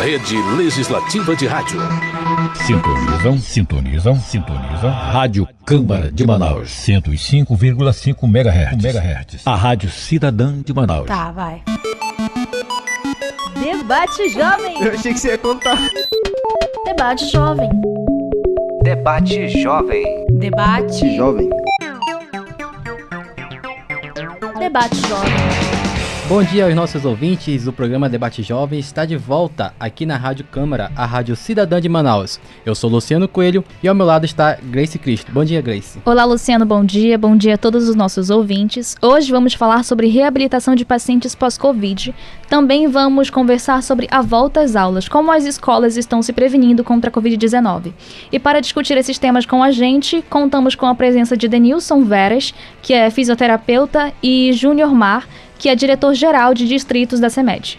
Rede Legislativa de Rádio. Sintonizam, sintonizam, sintonizam. Rádio Câmara de Manaus. 105,5 MHz. MHz. A Rádio Cidadã de Manaus. Tá, vai. Debate Jovem. Eu achei que você ia contar. Debate Jovem. Debate Jovem. Debate. Jovem. Debate Jovem. Bom dia aos nossos ouvintes. O programa Debate Jovem está de volta aqui na Rádio Câmara, a Rádio Cidadã de Manaus. Eu sou Luciano Coelho e ao meu lado está Grace Cristo. Bom dia, Grace. Olá, Luciano. Bom dia. Bom dia a todos os nossos ouvintes. Hoje vamos falar sobre reabilitação de pacientes pós-Covid. Também vamos conversar sobre a volta às aulas, como as escolas estão se prevenindo contra a Covid-19. E para discutir esses temas com a gente, contamos com a presença de Denilson Veras, que é fisioterapeuta, e Júnior Mar, que é diretor-geral de distritos da CEMED.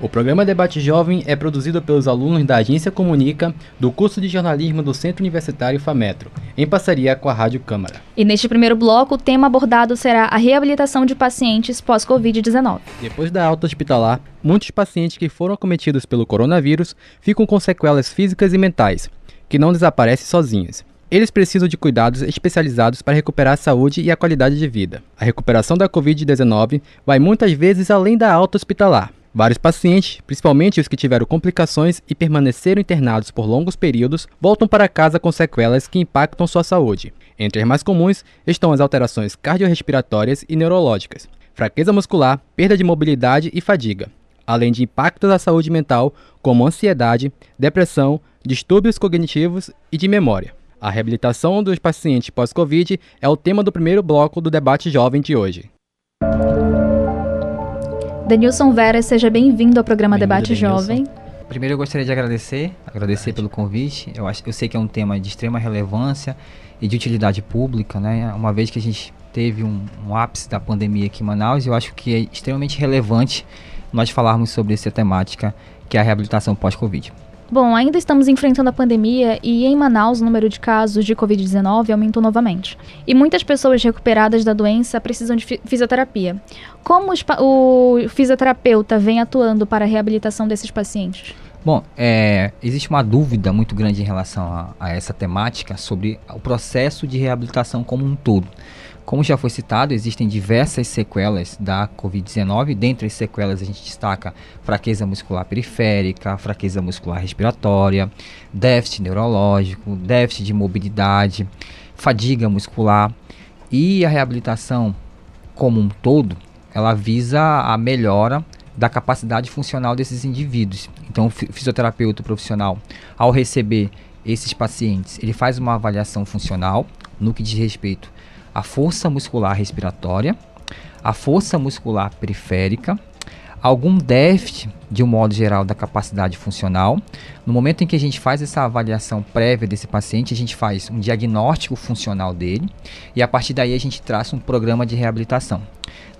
O programa Debate Jovem é produzido pelos alunos da Agência Comunica do curso de jornalismo do Centro Universitário FAMetro, em parceria com a Rádio Câmara. E neste primeiro bloco, o tema abordado será a reabilitação de pacientes pós-Covid-19. Depois da alta hospitalar, muitos pacientes que foram acometidos pelo coronavírus ficam com sequelas físicas e mentais, que não desaparecem sozinhas. Eles precisam de cuidados especializados para recuperar a saúde e a qualidade de vida. A recuperação da Covid-19 vai muitas vezes além da alta hospitalar. Vários pacientes, principalmente os que tiveram complicações e permaneceram internados por longos períodos, voltam para casa com sequelas que impactam sua saúde. Entre as mais comuns estão as alterações cardiorrespiratórias e neurológicas, fraqueza muscular, perda de mobilidade e fadiga, além de impactos à saúde mental como ansiedade, depressão, distúrbios cognitivos e de memória. A reabilitação dos pacientes pós-Covid é o tema do primeiro bloco do debate jovem de hoje. Denilson Vera, seja bem-vindo ao programa Bem-vindo, Debate Denilson. Jovem. Primeiro eu gostaria de agradecer, agradecer pelo convite. Eu, acho, eu sei que é um tema de extrema relevância e de utilidade pública, né? Uma vez que a gente teve um, um ápice da pandemia aqui em Manaus, eu acho que é extremamente relevante nós falarmos sobre essa temática que é a reabilitação pós-Covid. Bom, ainda estamos enfrentando a pandemia e em Manaus o número de casos de Covid-19 aumentou novamente. E muitas pessoas recuperadas da doença precisam de fi- fisioterapia. Como o fisioterapeuta vem atuando para a reabilitação desses pacientes? Bom, é, existe uma dúvida muito grande em relação a, a essa temática sobre o processo de reabilitação como um todo. Como já foi citado, existem diversas sequelas da Covid-19. Dentre as sequelas, a gente destaca fraqueza muscular periférica, fraqueza muscular respiratória, déficit neurológico, déficit de mobilidade, fadiga muscular. E a reabilitação como um todo, ela visa a melhora da capacidade funcional desses indivíduos. Então, o fi- fisioterapeuta profissional, ao receber esses pacientes, ele faz uma avaliação funcional no que diz respeito à força muscular respiratória, à força muscular periférica, algum déficit, de um modo geral, da capacidade funcional. No momento em que a gente faz essa avaliação prévia desse paciente, a gente faz um diagnóstico funcional dele e a partir daí a gente traça um programa de reabilitação.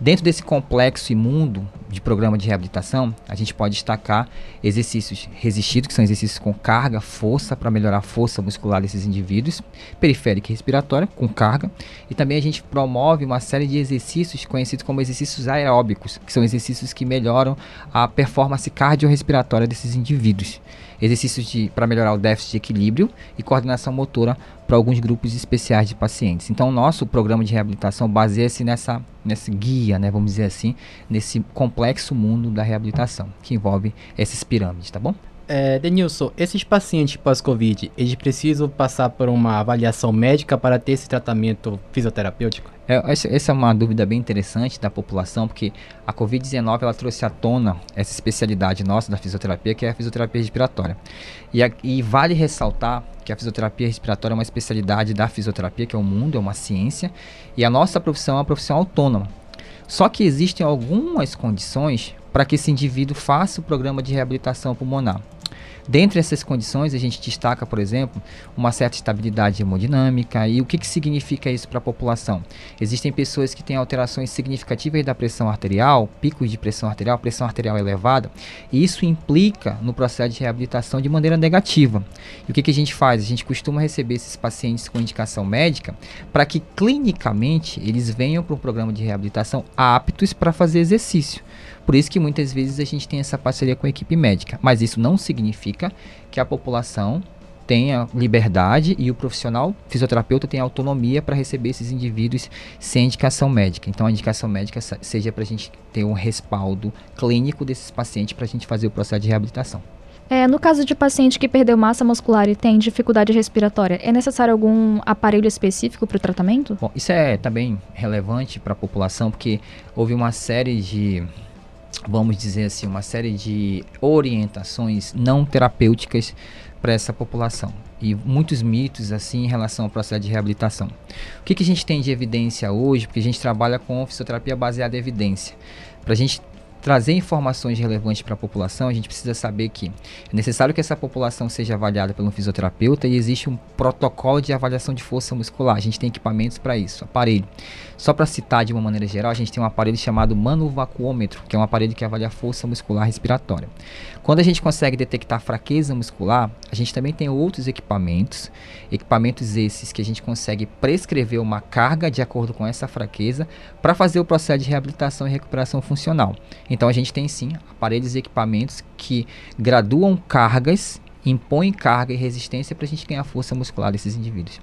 Dentro desse complexo imundo de programa de reabilitação, a gente pode destacar exercícios resistidos, que são exercícios com carga, força, para melhorar a força muscular desses indivíduos, periférica e respiratória, com carga, e também a gente promove uma série de exercícios conhecidos como exercícios aeróbicos, que são exercícios que melhoram a performance cardiorrespiratória desses indivíduos. Exercícios para melhorar o déficit de equilíbrio e coordenação motora para alguns grupos especiais de pacientes. Então, nosso programa de reabilitação baseia-se nessa, nesse guia, né, vamos dizer assim, nesse complexo mundo da reabilitação, que envolve essas pirâmides, tá bom? É, Denilson, esses pacientes pós-Covid, eles precisam passar por uma avaliação médica para ter esse tratamento fisioterapêutico? É, essa, é uma dúvida bem interessante da população, porque a Covid-19 ela trouxe à tona essa especialidade nossa da fisioterapia, que é a fisioterapia respiratória. E, a- e vale ressaltar que a fisioterapia respiratória é uma especialidade da fisioterapia, que é o mundo, é uma ciência, e a nossa profissão é uma profissão autônoma. Só que existem algumas condições para que esse indivíduo faça o programa de reabilitação pulmonar. Dentre essas condições, a gente destaca, por exemplo, uma certa estabilidade hemodinâmica. E o que, que significa isso para a população? Existem pessoas que têm alterações significativas da pressão arterial, picos de pressão arterial, pressão arterial elevada, e isso implica no processo de reabilitação de maneira negativa. E o que, que a gente faz? A gente costuma receber esses pacientes com indicação médica para que clinicamente eles venham para um programa de reabilitação aptos para fazer exercício. Por isso que muitas vezes a gente tem essa parceria com a equipe médica. Mas isso não significa que a população tenha liberdade e o profissional fisioterapeuta tenha autonomia para receber esses indivíduos sem indicação médica. Então, a indicação médica seja para a gente ter um respaldo clínico desses pacientes para a gente fazer o processo de reabilitação. É, no caso de paciente que perdeu massa muscular e tem dificuldade respiratória, é necessário algum aparelho específico para o tratamento? Bom, isso é também relevante para a população, porque houve uma série de, vamos dizer assim, uma série de orientações não terapêuticas para essa população e muitos mitos assim em relação ao processo de reabilitação. O que, que a gente tem de evidência hoje? Porque a gente trabalha com fisioterapia baseada em evidência. Para a gente trazer informações relevantes para a população, a gente precisa saber que é necessário que essa população seja avaliada pelo fisioterapeuta e existe um protocolo de avaliação de força muscular. A gente tem equipamentos para isso, aparelho. Só para citar de uma maneira geral, a gente tem um aparelho chamado manovacuômetro, que é um aparelho que avalia a força muscular respiratória. Quando a gente consegue detectar fraqueza muscular, a gente também tem outros equipamentos, equipamentos esses que a gente consegue prescrever uma carga de acordo com essa fraqueza para fazer o processo de reabilitação e recuperação funcional. Então a gente tem sim aparelhos e equipamentos que graduam cargas, impõem carga e resistência para a gente ganhar força muscular desses indivíduos.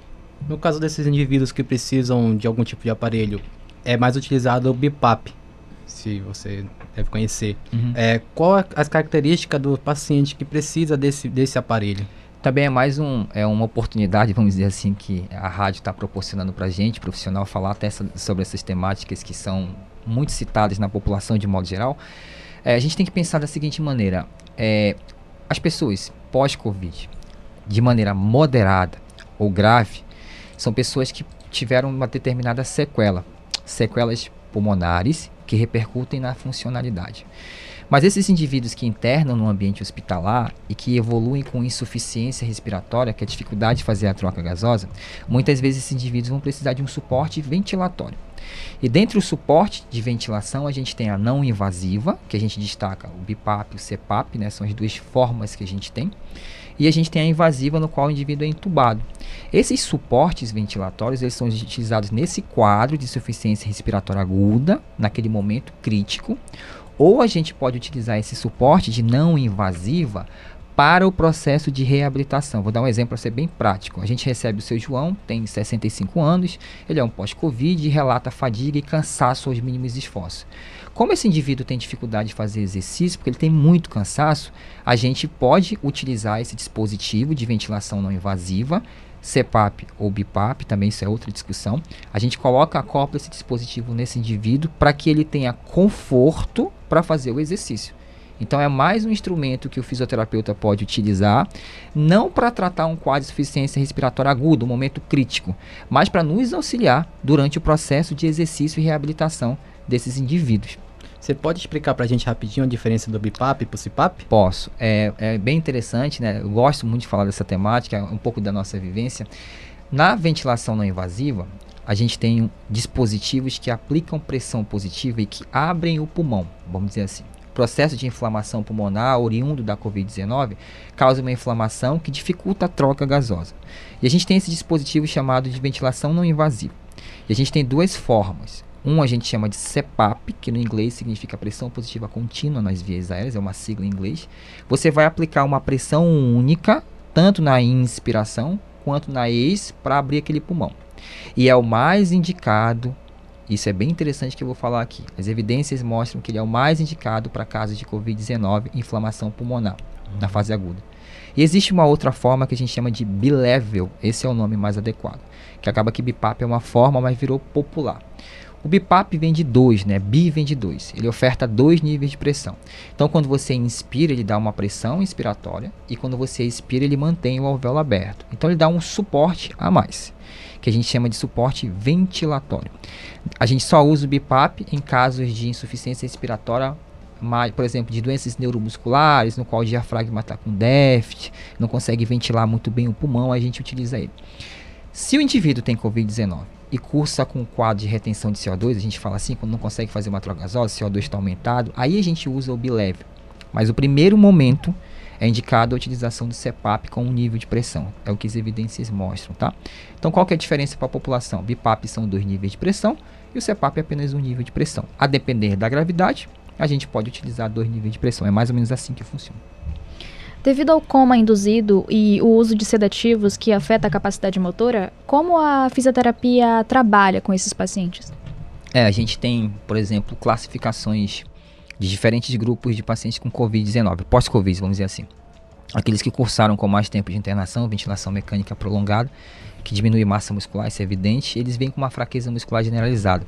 No caso desses indivíduos que precisam de algum tipo de aparelho, é mais utilizado o BIPAP, se você deve conhecer. Uhum. É, qual é as características do paciente que precisa desse, desse aparelho? Também é mais um, é uma oportunidade, vamos dizer assim, que a rádio está proporcionando para a gente, profissional, falar até sobre essas temáticas que são muito citadas na população de modo geral, é, a gente tem que pensar da seguinte maneira: é, as pessoas pós-Covid, de maneira moderada ou grave, são pessoas que tiveram uma determinada sequela, sequelas pulmonares que repercutem na funcionalidade. Mas esses indivíduos que internam no ambiente hospitalar e que evoluem com insuficiência respiratória, que é a dificuldade de fazer a troca gasosa, muitas vezes esses indivíduos vão precisar de um suporte ventilatório. E dentre o suporte de ventilação, a gente tem a não invasiva, que a gente destaca o BIPAP e o CEPAP, né, são as duas formas que a gente tem. E a gente tem a invasiva, no qual o indivíduo é entubado. Esses suportes ventilatórios eles são utilizados nesse quadro de insuficiência respiratória aguda, naquele momento crítico, ou a gente pode utilizar esse suporte de não invasiva para o processo de reabilitação. Vou dar um exemplo para ser bem prático. A gente recebe o seu João, tem 65 anos, ele é um pós-Covid, relata fadiga e cansaço aos mínimos esforços. Como esse indivíduo tem dificuldade de fazer exercício, porque ele tem muito cansaço, a gente pode utilizar esse dispositivo de ventilação não invasiva, CPAP ou BIPAP, também isso é outra discussão. A gente coloca, acopla esse dispositivo nesse indivíduo para que ele tenha conforto para fazer o exercício. Então é mais um instrumento que o fisioterapeuta pode utilizar, não para tratar um quadro de insuficiência respiratória aguda, um momento crítico, mas para nos auxiliar durante o processo de exercício e reabilitação desses indivíduos. Você pode explicar para a gente rapidinho a diferença do BIPAP para o CIPAP? Posso. É, é bem interessante, né? Eu gosto muito de falar dessa temática, um pouco da nossa vivência. Na ventilação não invasiva, a gente tem dispositivos que aplicam pressão positiva e que abrem o pulmão, vamos dizer assim processo de inflamação pulmonar oriundo da Covid-19 causa uma inflamação que dificulta a troca gasosa. E a gente tem esse dispositivo chamado de ventilação não invasiva. E a gente tem duas formas. Um a gente chama de CPAP, que no inglês significa pressão positiva contínua nas vias aéreas, é uma sigla em inglês. Você vai aplicar uma pressão única, tanto na inspiração quanto na ex, para abrir aquele pulmão. E é o mais indicado isso é bem interessante que eu vou falar aqui. As evidências mostram que ele é o mais indicado para casos de Covid-19 inflamação pulmonar, uhum. na fase aguda. E existe uma outra forma que a gente chama de bilevel, esse é o nome mais adequado, que acaba que BIPAP é uma forma, mas virou popular. O BIPAP vem de dois, né? Bi vem de dois. Ele oferta dois níveis de pressão. Então, quando você inspira, ele dá uma pressão inspiratória, e quando você expira, ele mantém o alvéolo aberto. Então, ele dá um suporte a mais que a gente chama de suporte ventilatório. A gente só usa o BIPAP em casos de insuficiência respiratória, por exemplo, de doenças neuromusculares, no qual o diafragma está com déficit, não consegue ventilar muito bem o pulmão, a gente utiliza ele. Se o indivíduo tem Covid-19 e cursa com um quadro de retenção de CO2, a gente fala assim, quando não consegue fazer uma troca gasosa, o CO2 está aumentado, aí a gente usa o bilevel. Mas o primeiro momento é indicado a utilização do CEPAP com um nível de pressão. É o que as evidências mostram, tá? Então, qual que é a diferença para a população? BIPAP são dois níveis de pressão e o CEPAP é apenas um nível de pressão. A depender da gravidade, a gente pode utilizar dois níveis de pressão. É mais ou menos assim que funciona. Devido ao coma induzido e o uso de sedativos que afeta a capacidade motora, como a fisioterapia trabalha com esses pacientes? É, a gente tem, por exemplo, classificações de diferentes grupos de pacientes com Covid-19, pós-Covid, vamos dizer assim. Aqueles que cursaram com mais tempo de internação, ventilação mecânica prolongada, que diminui massa muscular, isso é evidente, eles vêm com uma fraqueza muscular generalizada.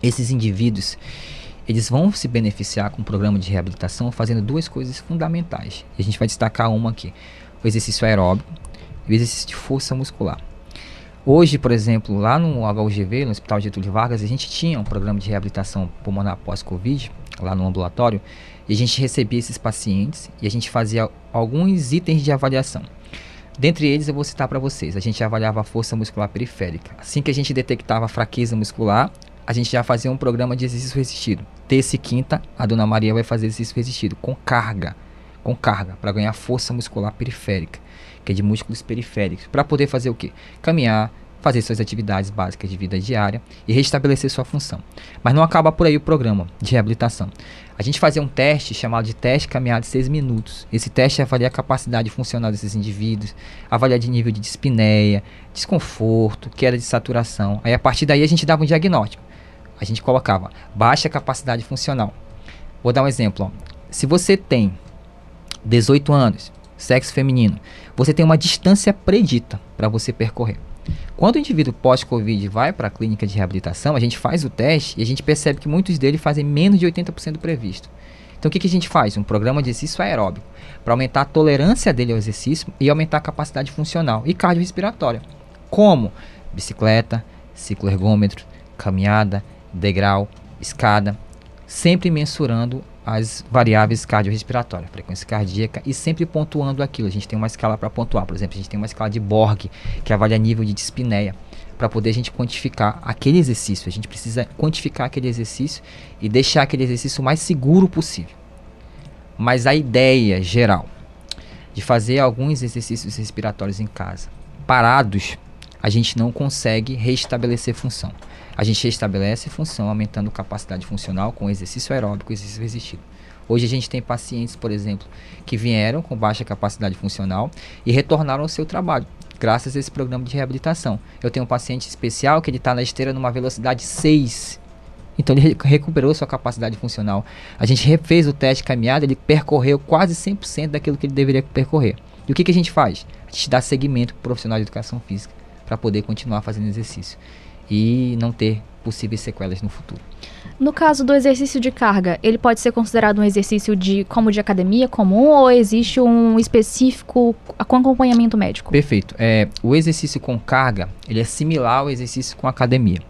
Esses indivíduos, eles vão se beneficiar com o programa de reabilitação fazendo duas coisas fundamentais. E a gente vai destacar uma aqui: o exercício aeróbico e o exercício de força muscular. Hoje, por exemplo, lá no HUGV, no Hospital Getúlio Vargas, a gente tinha um programa de reabilitação pulmonar pós-Covid, lá no ambulatório, e a gente recebia esses pacientes e a gente fazia alguns itens de avaliação. Dentre eles, eu vou citar para vocês. A gente avaliava a força muscular periférica. Assim que a gente detectava fraqueza muscular, a gente já fazia um programa de exercício resistido. Terça e quinta, a dona Maria vai fazer exercício resistido com carga, com carga, para ganhar força muscular periférica, que é de músculos periféricos, para poder fazer o quê? Caminhar, fazer suas atividades básicas de vida diária e restabelecer sua função. Mas não acaba por aí o programa de reabilitação. A gente fazia um teste chamado de teste caminhada de 6 minutos. Esse teste avalia a capacidade funcional desses indivíduos, avalia de nível de dispneia, desconforto, queda de saturação. Aí a partir daí a gente dava um diagnóstico a gente colocava baixa capacidade funcional. Vou dar um exemplo. Ó. Se você tem 18 anos, sexo feminino, você tem uma distância predita para você percorrer. Quando o indivíduo pós-Covid vai para a clínica de reabilitação, a gente faz o teste e a gente percebe que muitos deles fazem menos de 80% do previsto. Então o que, que a gente faz? Um programa de exercício aeróbico para aumentar a tolerância dele ao exercício e aumentar a capacidade funcional e cardiorrespiratória. Como? Bicicleta, ciclo ergômetro, caminhada, degrau, escada, sempre mensurando as variáveis cardiorrespiratórias, frequência cardíaca e sempre pontuando aquilo. A gente tem uma escala para pontuar, por exemplo, a gente tem uma escala de Borg que avalia nível de dispneia para poder a gente quantificar aquele exercício. A gente precisa quantificar aquele exercício e deixar aquele exercício o mais seguro possível. Mas a ideia geral de fazer alguns exercícios respiratórios em casa, parados, a gente não consegue restabelecer função a gente restabelece função, aumentando capacidade funcional com exercício aeróbico e exercício resistido. Hoje a gente tem pacientes, por exemplo, que vieram com baixa capacidade funcional e retornaram ao seu trabalho, graças a esse programa de reabilitação. Eu tenho um paciente especial que ele está na esteira numa velocidade 6. Então ele recuperou sua capacidade funcional. A gente refez o teste de caminhada, ele percorreu quase 100% daquilo que ele deveria percorrer. E o que, que a gente faz? A gente dá seguimento para o profissional de educação física para poder continuar fazendo exercício e não ter possíveis sequelas no futuro. No caso do exercício de carga, ele pode ser considerado um exercício de como de academia comum ou existe um específico com acompanhamento médico? Perfeito. É, o exercício com carga ele é similar ao exercício com academia.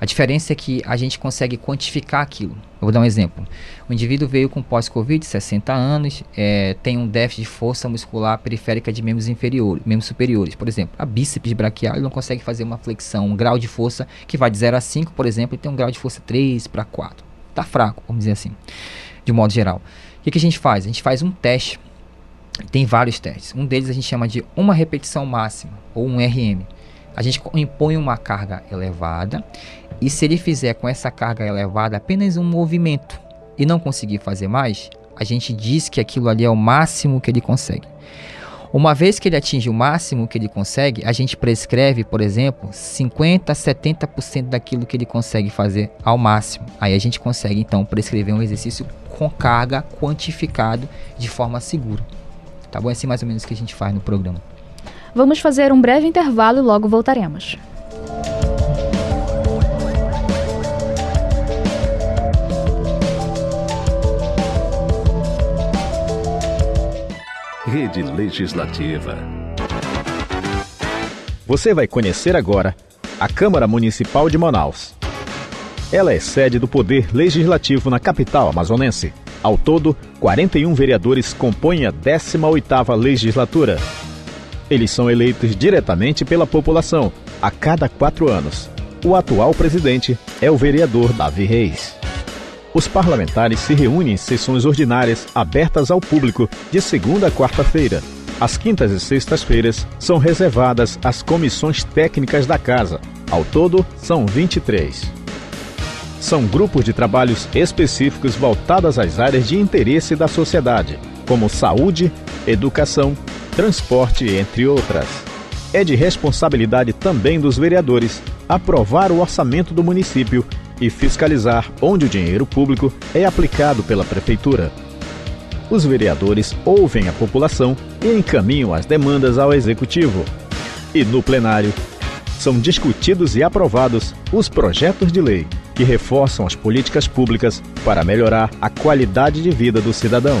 A diferença é que a gente consegue quantificar aquilo. Eu vou dar um exemplo. O indivíduo veio com pós-Covid, 60 anos, é, tem um déficit de força muscular periférica de membros inferiores, membros superiores. Por exemplo, a bíceps braquial ele não consegue fazer uma flexão, um grau de força que vai de 0 a 5, por exemplo, e tem um grau de força 3 para 4. Tá fraco, vamos dizer assim, de modo geral. O que, que a gente faz? A gente faz um teste. Tem vários testes. Um deles a gente chama de uma repetição máxima, ou um RM. A gente impõe uma carga elevada e se ele fizer com essa carga elevada apenas um movimento e não conseguir fazer mais, a gente diz que aquilo ali é o máximo que ele consegue. Uma vez que ele atinge o máximo que ele consegue, a gente prescreve, por exemplo, 50 a 70% daquilo que ele consegue fazer ao máximo. Aí a gente consegue então prescrever um exercício com carga quantificado de forma segura. Tá bom? É assim mais ou menos que a gente faz no programa. Vamos fazer um breve intervalo e logo voltaremos. Rede Legislativa. Você vai conhecer agora a Câmara Municipal de Manaus. Ela é sede do Poder Legislativo na capital amazonense. Ao todo, 41 vereadores compõem a 18ª legislatura. Eles são eleitos diretamente pela população, a cada quatro anos. O atual presidente é o vereador Davi Reis. Os parlamentares se reúnem em sessões ordinárias abertas ao público de segunda a quarta-feira. As quintas e sextas-feiras são reservadas às comissões técnicas da Casa. Ao todo, são 23. São grupos de trabalhos específicos voltados às áreas de interesse da sociedade, como saúde, educação, transporte, entre outras. É de responsabilidade também dos vereadores aprovar o orçamento do município e fiscalizar onde o dinheiro público é aplicado pela prefeitura. Os vereadores ouvem a população e encaminham as demandas ao executivo. E no plenário, são discutidos e aprovados os projetos de lei que reforçam as políticas públicas para melhorar a qualidade de vida do cidadão.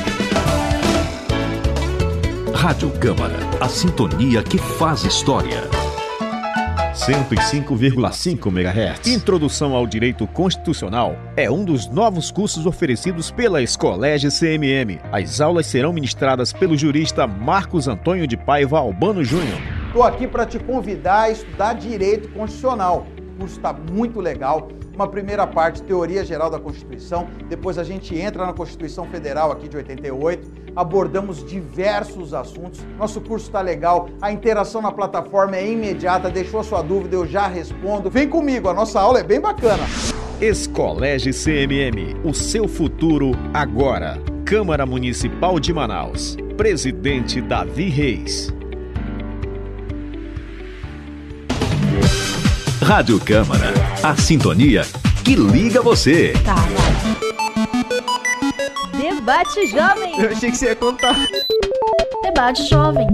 Rádio Câmara, a sintonia que faz história. 105,5 MHz. Introdução ao Direito Constitucional é um dos novos cursos oferecidos pela Escolégio CMM. As aulas serão ministradas pelo jurista Marcos Antônio de Paiva Albano Júnior. Estou aqui para te convidar a estudar Direito Constitucional. O curso está muito legal uma primeira parte, teoria geral da Constituição, depois a gente entra na Constituição Federal aqui de 88, abordamos diversos assuntos. Nosso curso está legal, a interação na plataforma é imediata, deixou sua dúvida, eu já respondo. Vem comigo, a nossa aula é bem bacana. Escolégio CMM, o seu futuro agora. Câmara Municipal de Manaus. Presidente Davi Reis. Rádio Câmara, a sintonia que liga você. Tá. Debate Jovem. Eu achei que você ia contar. Debate Jovem.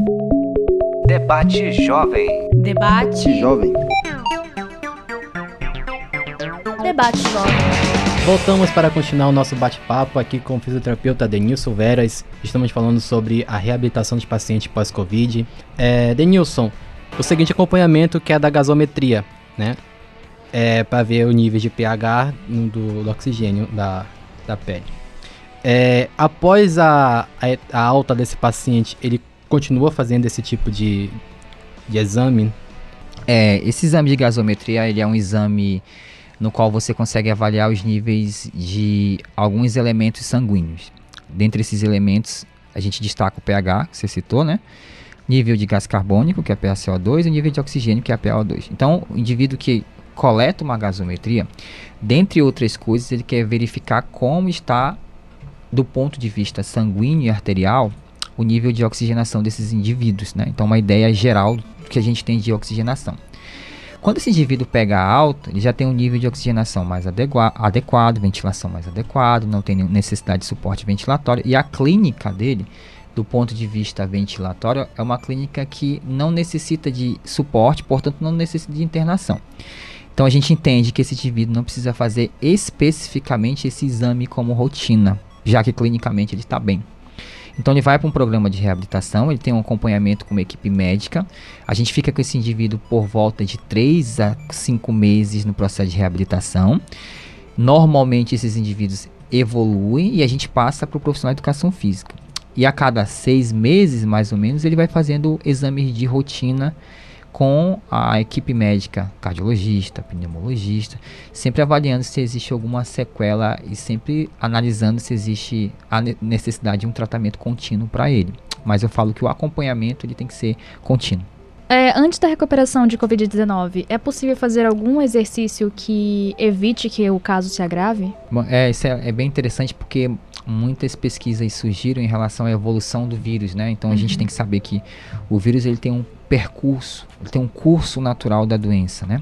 Debate Jovem. Debate. Jovem. Debate Jovem. Voltamos para continuar o nosso bate-papo aqui com o fisioterapeuta Denilson Veras. Estamos falando sobre a reabilitação dos pacientes pós-Covid. É, Denilson, o seguinte acompanhamento que é da gasometria, né? É para ver o nível de pH do, do oxigênio da, da pele. É, após a, a, a, alta desse paciente, ele continua fazendo esse tipo de, de exame? É, esse exame de gasometria ele é um exame no qual você consegue avaliar os níveis de alguns elementos sanguíneos. Dentre esses elementos, a gente destaca o pH, que você citou, né? Nível de gás carbônico, que é PaCO2, e nível de oxigênio, que é a PaO2. Então, o indivíduo que coleta uma gasometria, dentre outras coisas, ele quer verificar como está do ponto de vista sanguíneo e arterial, o nível de oxigenação desses indivíduos, né? Então, uma ideia geral que a gente tem de oxigenação. Quando esse indivíduo pega alta, ele já tem um nível de oxigenação mais adequado, ventilação mais adequada, não tem necessidade de suporte ventilatório e a clínica dele, do ponto de vista ventilatório, é uma clínica que não necessita de suporte, portanto, não necessita de internação. Então a gente entende que esse indivíduo não precisa fazer especificamente esse exame como rotina, já que clinicamente ele está bem. Então ele vai para um programa de reabilitação, ele tem um acompanhamento com uma equipe médica. A gente fica com esse indivíduo por volta de 3 a 5 meses no processo de reabilitação. Normalmente esses indivíduos evoluem e a gente passa para o profissional de educação física. E a cada seis meses, mais ou menos, ele vai fazendo exames de rotina com a equipe médica, cardiologista, pneumologista, sempre avaliando se existe alguma sequela e sempre analisando se existe a necessidade de um tratamento contínuo para ele. Mas eu falo que o acompanhamento ele tem que ser contínuo. É, antes da recuperação de Covid-19, é possível fazer algum exercício que evite que o caso se agrave? Bom, é, isso é, é bem interessante porque muitas pesquisas surgiram em relação à evolução do vírus, né? Então a uhum. gente tem que saber que o vírus ele tem um percurso, ele tem um curso natural da doença, né?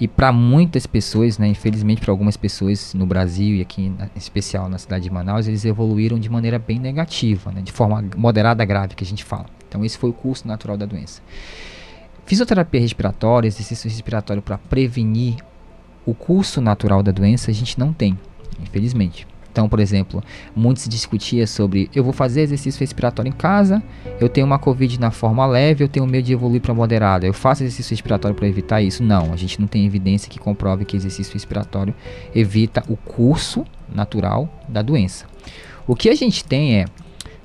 E para muitas pessoas, né, infelizmente para algumas pessoas no Brasil e aqui em especial na cidade de Manaus, eles evoluíram de maneira bem negativa, né, de forma moderada grave que a gente fala. Então esse foi o curso natural da doença. Fisioterapia respiratória, exercício respiratório para prevenir o curso natural da doença, a gente não tem, infelizmente. Então, por exemplo, muito se discutia sobre eu vou fazer exercício respiratório em casa, eu tenho uma Covid na forma leve, eu tenho medo de evoluir para moderada, eu faço exercício respiratório para evitar isso. Não, a gente não tem evidência que comprove que exercício respiratório evita o curso natural da doença. O que a gente tem é,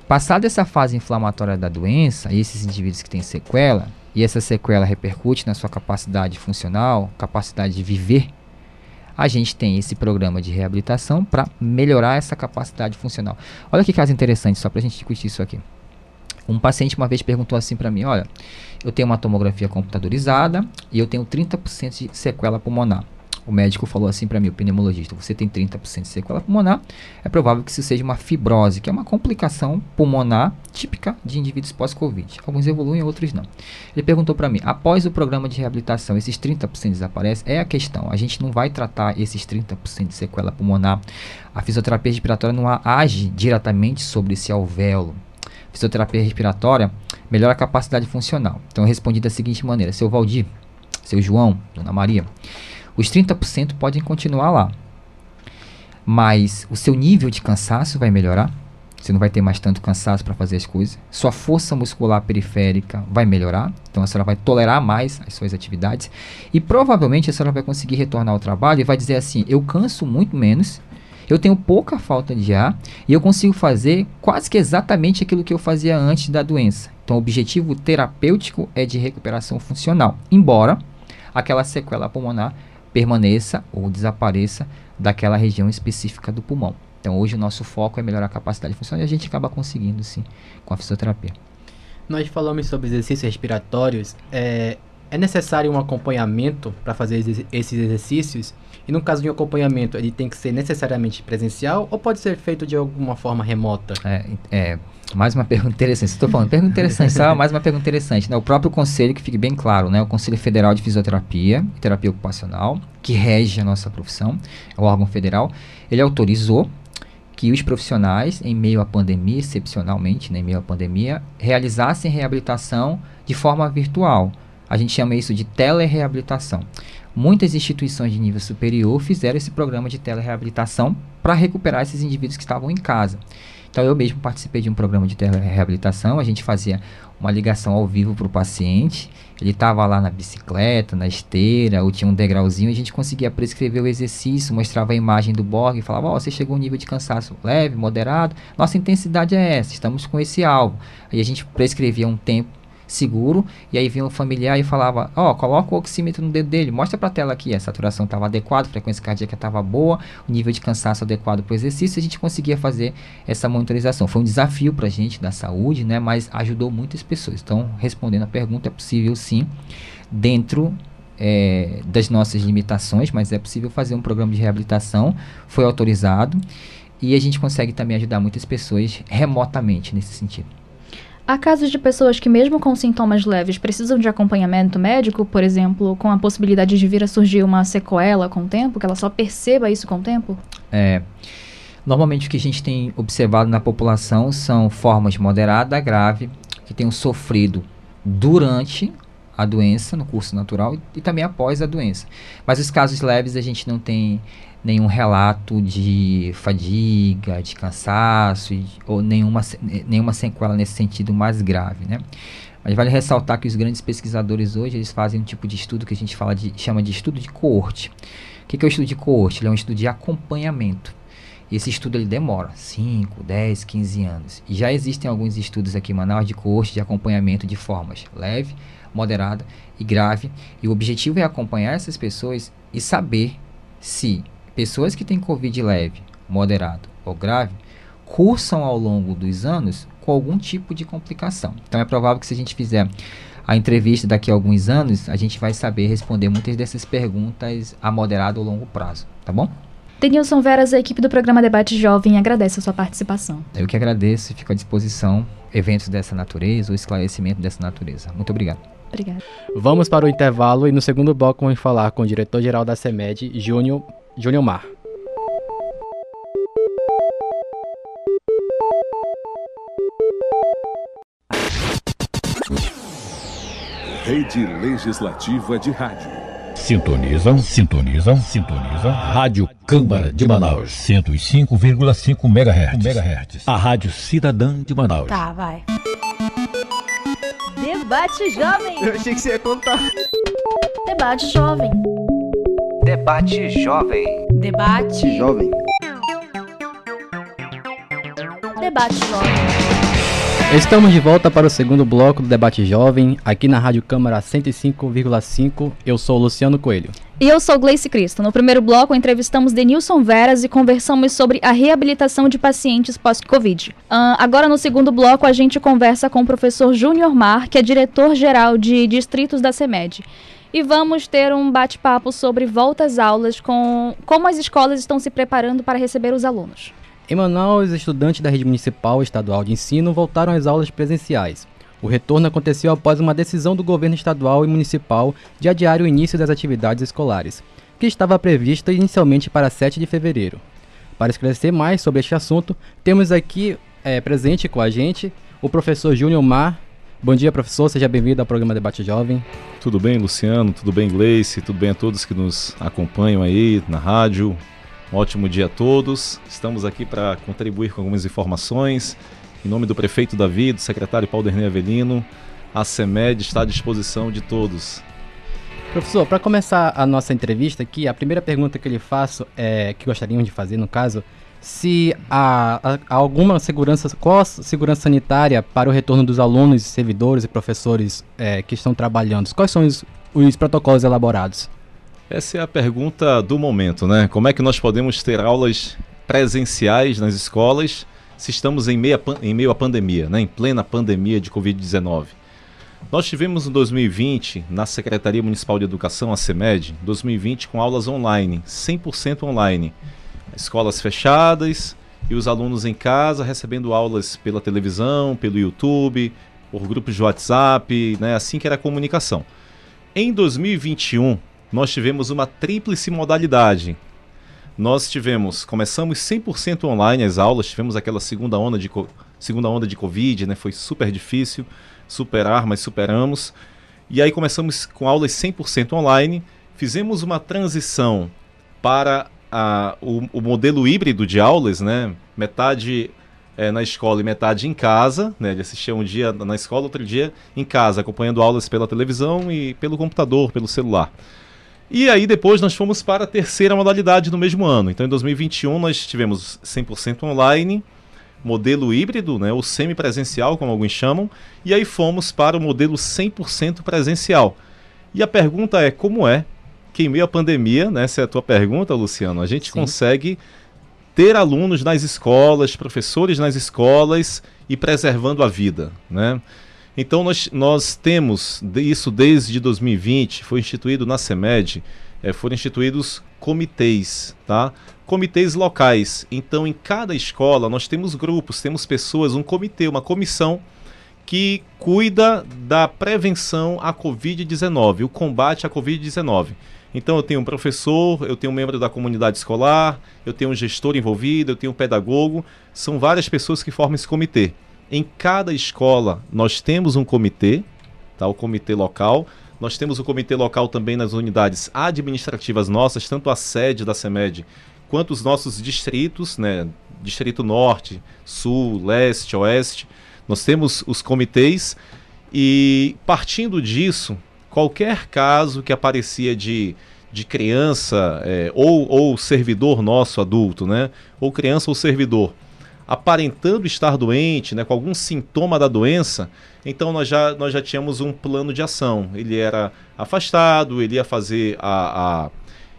passada essa fase inflamatória da doença, e esses indivíduos que têm sequela, e essa sequela repercute na sua capacidade funcional, capacidade de viver a gente tem esse programa de reabilitação para melhorar essa capacidade funcional. Olha que caso interessante, só para a gente discutir isso aqui. Um paciente uma vez perguntou assim para mim: Olha, eu tenho uma tomografia computadorizada e eu tenho 30% de sequela pulmonar. O médico falou assim para mim, o pneumologista, você tem 30% de sequela pulmonar, é provável que isso seja uma fibrose, que é uma complicação pulmonar típica de indivíduos pós-Covid. Alguns evoluem, outros não. Ele perguntou para mim, após o programa de reabilitação, esses 30% desaparecem? É a questão, a gente não vai tratar esses 30% de sequela pulmonar. A fisioterapia respiratória não age diretamente sobre esse alvéolo. A fisioterapia respiratória melhora a capacidade funcional. Então eu respondi da seguinte maneira, seu Valdir, seu João, Dona Maria, os 30% podem continuar lá. Mas o seu nível de cansaço vai melhorar. Você não vai ter mais tanto cansaço para fazer as coisas. Sua força muscular periférica vai melhorar. Então a senhora vai tolerar mais as suas atividades. E provavelmente a senhora vai conseguir retornar ao trabalho e vai dizer assim: eu canso muito menos. Eu tenho pouca falta de ar e eu consigo fazer quase que exatamente aquilo que eu fazia antes da doença. Então, o objetivo terapêutico é de recuperação funcional, embora aquela sequela pulmonar permaneça ou desapareça daquela região específica do pulmão. Então hoje o nosso foco é melhorar a capacidade funcional e a gente acaba conseguindo sim com a fisioterapia. Nós falamos sobre exercícios respiratórios. É, é necessário um acompanhamento para fazer esses exercícios? E no caso de um acompanhamento, ele tem que ser necessariamente presencial ou pode ser feito de alguma forma remota? É, é mais uma pergunta interessante. Estou falando, pergunta interessante, só mais uma pergunta interessante. Né? O próprio conselho, que fique bem claro, né? o Conselho Federal de Fisioterapia e Terapia Ocupacional, que rege a nossa profissão, é o órgão federal, ele autorizou que os profissionais, em meio à pandemia, excepcionalmente, né, em meio à pandemia, realizassem reabilitação de forma virtual. A gente chama isso de telereabilitação. Muitas instituições de nível superior fizeram esse programa de telereabilitação para recuperar esses indivíduos que estavam em casa. Então eu mesmo participei de um programa de telereabilitação, a gente fazia uma ligação ao vivo para o paciente, ele estava lá na bicicleta, na esteira, ou tinha um degrauzinho, a gente conseguia prescrever o exercício, mostrava a imagem do Borg e falava, ó, oh, você chegou a um nível de cansaço leve, moderado, nossa intensidade é essa, estamos com esse alvo. Aí a gente prescrevia um tempo seguro. E aí vinha um familiar e falava: Ó, oh, coloca o oxímetro no dedo dele, mostra para a tela aqui. A saturação estava adequada, a frequência cardíaca estava boa, o nível de cansaço adequado para o exercício. A gente conseguia fazer essa monitorização. Foi um desafio para a gente da saúde, né? Mas ajudou muitas pessoas. Então, respondendo a pergunta, é possível sim, dentro é, das nossas limitações, mas é possível fazer um programa de reabilitação. Foi autorizado. E a gente consegue também ajudar muitas pessoas remotamente nesse sentido. Há casos de pessoas que, mesmo com sintomas leves, precisam de acompanhamento médico, por exemplo, com a possibilidade de vir a surgir uma sequela com o tempo, que ela só perceba isso com o tempo? É. Normalmente o que a gente tem observado na população são formas moderada, grave, que tenham sofrido durante a doença, no curso natural, e, e também após a doença. Mas os casos leves a gente não tem nenhum relato de fadiga, de cansaço ou nenhuma, nenhuma sequela nesse sentido mais grave, né? Mas vale ressaltar que os grandes pesquisadores hoje eles fazem um tipo de estudo que a gente fala de, chama de estudo de coorte. O que, que é o estudo de coorte? Ele é um estudo de acompanhamento. Esse estudo ele demora 5, 10, 15 anos. E já existem alguns estudos aqui em Manaus de coorte de acompanhamento de formas leve, moderada e grave. E o objetivo é acompanhar essas pessoas e saber se pessoas que têm Covid leve, moderado ou grave cursam ao longo dos anos com algum tipo de complicação. Então é provável que se a gente fizer a entrevista daqui a alguns anos, a gente vai saber responder muitas dessas perguntas a moderado ou longo prazo, tá bom? Denilson Veras, a equipe do programa Debate Jovem agradece a sua participação. Eu que agradeço e fico à disposição eventos dessa natureza ou esclarecimento dessa natureza. Muito obrigado. Obrigada. Vamos para o intervalo e no segundo bloco vamos falar com o diretor-geral da CEMED, Júnior Júnior Mar. Rede Legislativa de Rádio. Sintonizam, sintonizam, sintonizam. Rádio Câmara de Manaus. 105,5 MHz. MHz. A Rádio Cidadã de Manaus. Tá, vai. Debate Jovem. Eu achei que você ia contar. Debate Jovem. Debate Jovem. Debate. Jovem. Debate Jovem. Estamos de volta para o segundo bloco do Debate Jovem, aqui na Rádio Câmara 105,5. Eu sou Luciano Coelho. E eu sou Gleice Cristo. No primeiro bloco, entrevistamos Denilson Veras e conversamos sobre a reabilitação de pacientes pós-Covid. Ahn, agora, no segundo bloco, a gente conversa com o professor Júnior Mar, que é diretor-geral de distritos da CEMED. E vamos ter um bate-papo sobre volta às aulas, com como as escolas estão se preparando para receber os alunos. Em Manaus, estudantes da rede municipal e estadual de ensino voltaram às aulas presenciais. O retorno aconteceu após uma decisão do governo estadual e municipal de adiar o início das atividades escolares, que estava prevista inicialmente para 7 de fevereiro. Para esclarecer mais sobre este assunto, temos aqui eh, presente com a gente o professor Júnior Mar. Bom dia, professor, seja bem-vindo ao programa Debate Jovem. Tudo bem, Luciano? Tudo bem, Gleice? Tudo bem a todos que nos acompanham aí na rádio? Um ótimo dia a todos. Estamos aqui para contribuir com algumas informações. Em nome do prefeito Davi, do secretário Paulo Dernê Avelino, a CEMED está à disposição de todos. Professor, para começar a nossa entrevista aqui, a primeira pergunta que lhe faço, é, que gostaríamos de fazer no caso, se há, há- alguma segurança, qual segurança sanitária para o retorno dos alunos, servidores e professores é, que estão trabalhando? Quais são os, os protocolos elaborados? Essa é a pergunta do momento, né? Como é que nós podemos ter aulas presenciais nas escolas se estamos em, meia, em meio à pandemia, né? em plena pandemia de Covid-19? Nós tivemos em 2020, na Secretaria Municipal de Educação, a CEMED, 2020 com aulas online, 100% online. Escolas fechadas e os alunos em casa recebendo aulas pela televisão, pelo YouTube, por grupos de WhatsApp, né? assim que era a comunicação. Em 2021, nós tivemos uma tríplice modalidade. Nós tivemos, começamos 100% online as aulas, tivemos aquela segunda onda de, segunda onda de Covid, né? Foi super difícil superar, mas superamos. E aí começamos com aulas 100% online, fizemos uma transição para a- o, o modelo híbrido de aulas, né? Metade eh, na escola e metade em casa, né? De assistir um dia na escola, outro dia em casa, acompanhando aulas pela televisão e pelo computador, pelo celular. E aí depois nós fomos para a terceira modalidade no mesmo ano. Então em 2021 nós tivemos 100% online, modelo híbrido, né, ou semipresencial, como alguns chamam, e aí fomos para o modelo 100% presencial. E a pergunta é como é que em meio à pandemia, né, essa é a tua pergunta, Luciano, a gente Sim. consegue ter alunos nas escolas, professores nas escolas e preservando a vida, né? Então nós, nós temos isso desde 2020, foi instituído na CEMED, eh, foram instituídos comitês, tá? Comitês locais. Então em cada escola nós temos grupos, temos pessoas, um comitê, uma comissão que cuida da prevenção à Covid-19, o combate à Covid-19. Então eu tenho um professor, eu tenho um membro da comunidade escolar, eu tenho um gestor envolvido, eu tenho um pedagogo, são várias pessoas que formam esse comitê. Em cada escola nós temos um comitê, tá? o comitê local. Nós temos o comitê local também nas unidades administrativas nossas, tanto a sede da CEMED quanto os nossos distritos, né? Distrito Norte, Sul, Leste, Oeste. Nós temos os comitês e partindo disso, qualquer caso que aparecia de, de criança é, ou, ou servidor nosso adulto, né? Ou criança ou servidor aparentando estar doente, né, com algum sintoma da doença, então nós já, nós já tínhamos um plano de ação. Ele era afastado, ele ia fazer a, a-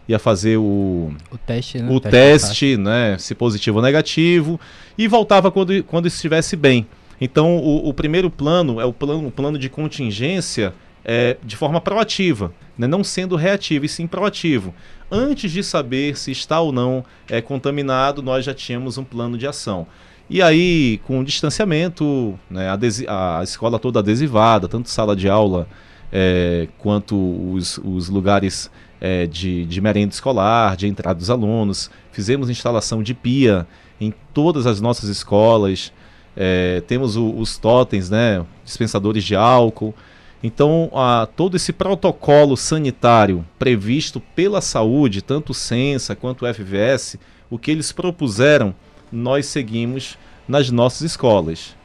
ia fazer o, O teste, né? o teste, né, se positivo ou negativo, e voltava quando, quando estivesse bem. Então, o, o primeiro plano é o plano, o plano de contingência é, de forma proativa, né, não sendo reativo, e sim proativo. Antes de saber se está ou não é, contaminado, nós já tínhamos um plano de ação. E aí, com o distanciamento, né, adesi- a escola toda adesivada, tanto sala de aula é, quanto os, os lugares é, de, de merenda escolar, de entrada dos alunos. Fizemos instalação de pia em todas as nossas escolas. É, temos o- os totens, né, dispensadores de álcool. Então, a, todo esse protocolo sanitário previsto pela saúde, tanto o Censa quanto o FVS, o que eles propuseram, nós seguimos nas nossas escolas.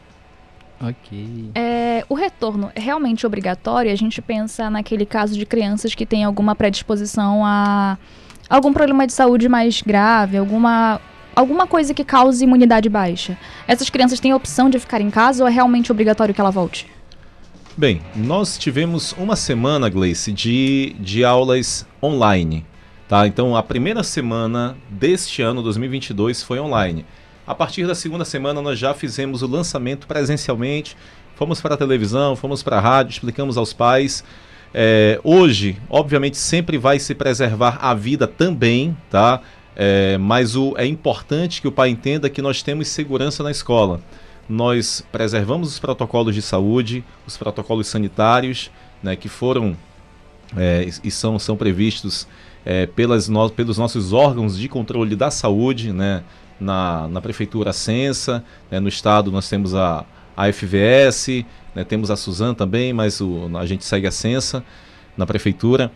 Ok. É, o retorno é realmente obrigatório? A gente pensa naquele caso de crianças que têm alguma predisposição a algum problema de saúde mais grave, alguma, alguma coisa que cause imunidade baixa. Essas crianças têm a opção de ficar em casa ou é realmente obrigatório que ela volte? Bem, nós tivemos uma semana, Gleice, de, de aulas online. Tá? Então, a primeira semana deste ano, 2022, foi online. A partir da segunda semana, nós já fizemos o lançamento presencialmente. Fomos para a televisão, fomos para a rádio, explicamos aos pais. É, hoje, obviamente, sempre vai se preservar a vida também, tá? É, mas o, é importante que o pai entenda que nós temos segurança na escola nós preservamos os protocolos de saúde, os protocolos sanitários, né, que foram é, e são, são previstos é, pelas no, pelos nossos órgãos de controle da saúde, né, na, na Prefeitura Sensa, né, no Estado nós temos a, a FVS, né, temos a Suzan também, mas o, a gente segue a Sensa na Prefeitura.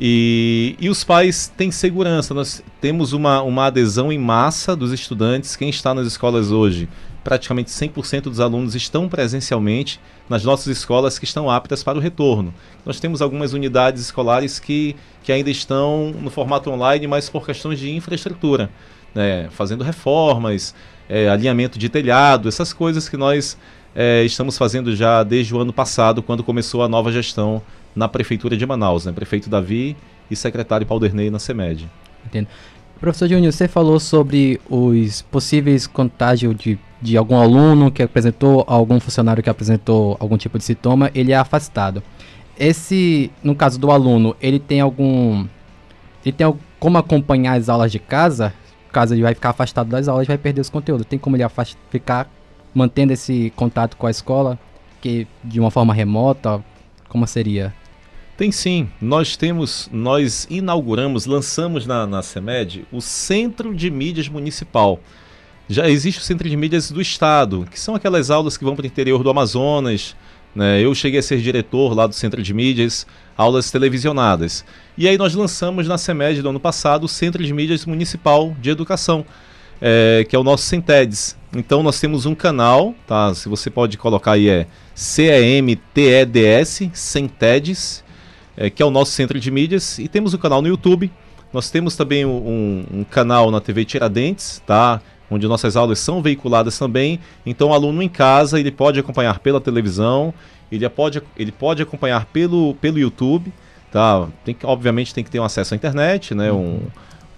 E, e os pais têm segurança, nós temos uma, uma adesão em massa dos estudantes, quem está nas escolas hoje praticamente 100% dos alunos estão presencialmente nas nossas escolas que estão aptas para o retorno. Nós temos algumas unidades escolares que, que ainda estão no formato online, mas por questões de infraestrutura, né, fazendo reformas, é, alinhamento de telhado, essas coisas que nós é, estamos fazendo já desde o ano passado, quando começou a nova gestão na Prefeitura de Manaus, né, prefeito Davi e secretário Pauderney na CEMED. Entendo. Professor Júnior, você falou sobre os possíveis contágios de, de algum aluno que apresentou, algum funcionário que apresentou algum tipo de sintoma, ele é afastado. Esse, no caso do aluno, ele tem algum. Ele tem como acompanhar as aulas de casa? Caso ele vai ficar afastado das aulas, vai perder os conteúdos. Tem como ele ficar mantendo esse contato com a escola, que de uma forma remota? Como seria? Tem sim. Nós temos, nós inauguramos, lançamos na, na CEMED o Centro de Mídias Municipal. Já existe o Centro de Mídias do Estado, que são aquelas aulas que vão para o interior do Amazonas. Né? Eu cheguei a ser diretor lá do Centro de Mídias, aulas televisionadas. E aí nós lançamos na CEMED do ano passado o Centro de Mídias Municipal de Educação, é, que é o nosso Centedes. Então nós temos um canal, tá? Se você pode colocar aí é CEMTEDS, Centedes é, que é o nosso centro de mídias, e temos um canal no YouTube. Nós temos também um, um, canal na TV Tiradentes, tá? Onde nossas aulas são veiculadas também. Então, o aluno em casa ele pode acompanhar pela televisão, ele pode, ele pode acompanhar pelo, pelo YouTube, tá? Tem que, obviamente tem que ter um acesso à internet, né? Um,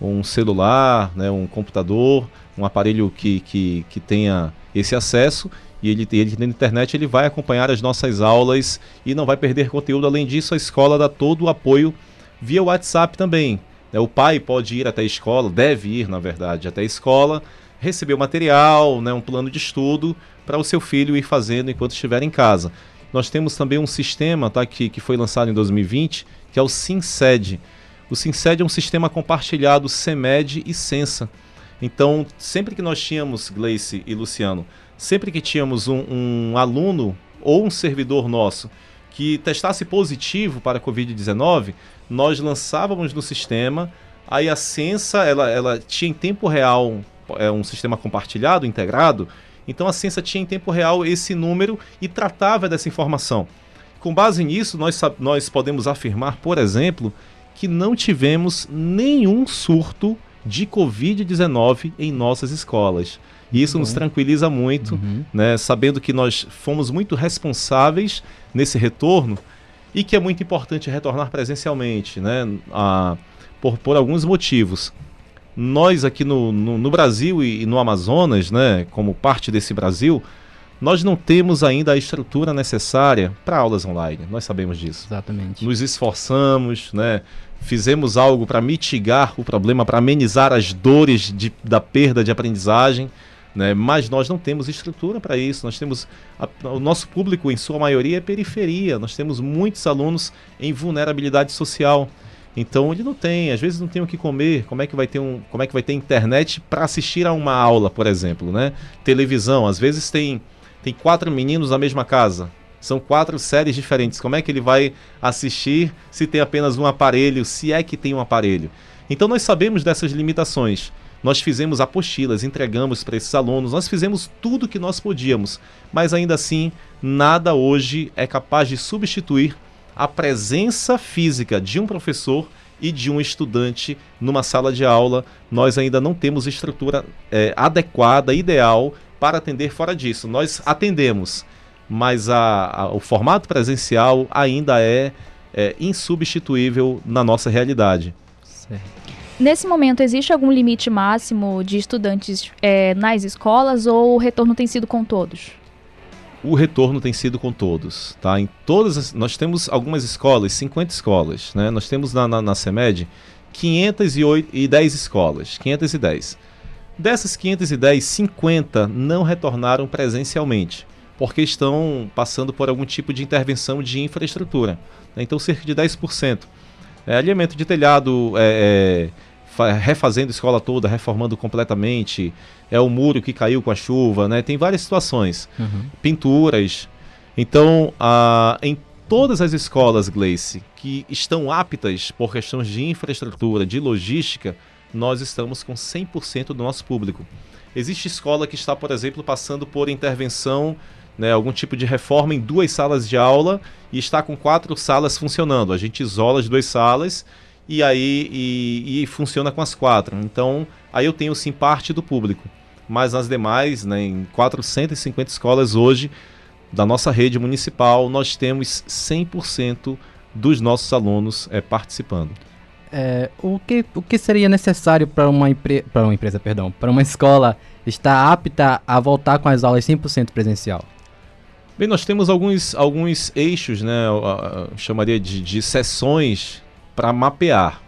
um celular, né? um computador, um aparelho que, que, que tenha esse acesso e ele, ele na internet ele vai acompanhar as nossas aulas e não vai perder conteúdo. Além disso, a escola dá todo o apoio via WhatsApp também. Né? O pai pode ir até a escola, deve ir, na verdade, até a escola, receber o material, né, um plano de estudo para o seu filho ir fazendo enquanto estiver em casa. Nós temos também um sistema tá, que, que foi lançado em 2020, que é o SINSED. O SINSED é um sistema compartilhado CEMED e Sensa. Então, sempre que nós tínhamos, Gleice e Luciano, sempre que tínhamos um, um aluno ou um servidor nosso que testasse positivo para a Covid-19, nós lançávamos no sistema, aí a Sensa, ela, ela tinha em tempo real é, um sistema compartilhado, integrado, então a Sensa tinha em tempo real esse número e tratava dessa informação. Com base nisso, nós, nós podemos afirmar, por exemplo, que não tivemos nenhum surto de Covid-19 em nossas escolas. E isso nos tranquiliza muito, uhum. né, sabendo que nós fomos muito responsáveis nesse retorno e que é muito importante retornar presencialmente, né, a, por, por alguns motivos. Nós aqui no, no, no Brasil e, e no Amazonas, né, como parte desse Brasil, nós não temos ainda a estrutura necessária para aulas online. Nós sabemos disso. Exatamente. Nos esforçamos, né? Fizemos algo para mitigar o problema, para amenizar as dores de, da perda de aprendizagem. Né? Mas nós não temos estrutura para isso. Nós temos a, o nosso público, em sua maioria, é periferia. Nós temos muitos alunos em vulnerabilidade social. Então ele não tem, às vezes não tem o que comer. Como é que vai ter um, como é que vai ter internet para assistir a uma aula, por exemplo, né? Televisão, às vezes tem tem quatro meninos na mesma casa, São quatro séries diferentes. Como é que ele vai assistir se tem apenas um aparelho, se é que tem um aparelho? Então nós sabemos dessas limitações. Nós fizemos apostilas, entregamos para esses alunos, nós fizemos tudo que nós podíamos, mas ainda assim, nada hoje é capaz de substituir a presença física de um professor e de um estudante numa sala de aula. Nós ainda não temos estrutura é, adequada, ideal para atender fora disso. Nós atendemos, mas a, a, o formato presencial ainda é, é insubstituível na nossa realidade. Certo. Nesse momento, existe algum limite máximo de estudantes é, nas escolas ou o retorno tem sido com todos? O retorno tem sido com todos, tá? Em todas as, nós temos algumas escolas, 50 escolas, né? Nós temos na, na, na CEMED 510 escolas, 510. Dessas 510, 50 não retornaram presencialmente, porque estão passando por algum tipo de intervenção de infraestrutura. Né? Então, cerca de 10%. É, alinhamento de telhado, é, é, refazendo a escola toda, reformando completamente, é o muro que caiu com a chuva, né? Tem várias situações. Uhum. Pinturas. Então, a, em todas as escolas, Gleice, que estão aptas por questões de infraestrutura, de logística, nós estamos com 100% do nosso público. Existe escola que está, por exemplo, passando por intervenção, né, algum tipo de reforma em duas salas de aula e está com quatro salas funcionando. A gente isola as duas salas e aí e, e funciona com as quatro. Então, aí eu tenho sim parte do público. Mas nas demais, né, em 450 escolas hoje da nossa rede municipal, nós temos 100% dos nossos alunos é, participando. É, o, que, o que seria necessário para uma, empre uma empresa, perdão, para uma escola estar apta a voltar com as aulas 100% presencial? Bem, nós temos alguns, alguns eixos, né, eu, eu, eu chamaria de, de sessões para mapear.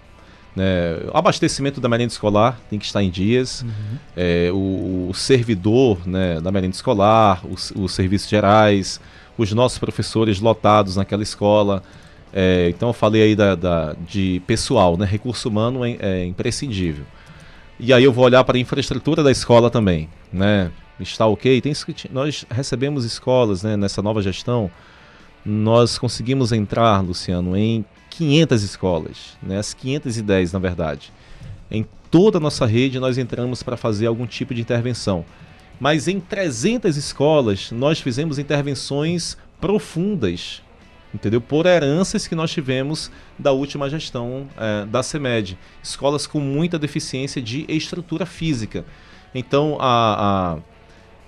Né? O abastecimento da merenda escolar tem que estar em dias, uhum. é, o, o, servidor né, da merenda escolar, os, os, serviços gerais, os nossos professores lotados naquela escola. É, então eu falei aí da, da, de pessoal, né? recurso humano é, é imprescindível. E aí eu vou olhar para a infraestrutura da escola também. Né? Está ok? Tem, nós recebemos escolas né, nessa nova gestão, nós conseguimos entrar, Luciano, em 500 escolas, né, as 510 na verdade. Em toda a nossa rede nós entramos para fazer algum tipo de intervenção. Mas em 300 escolas nós fizemos intervenções profundas, entendeu? Por heranças que nós tivemos da última gestão é, da CEMED. Escolas com muita deficiência de estrutura física. Então a, a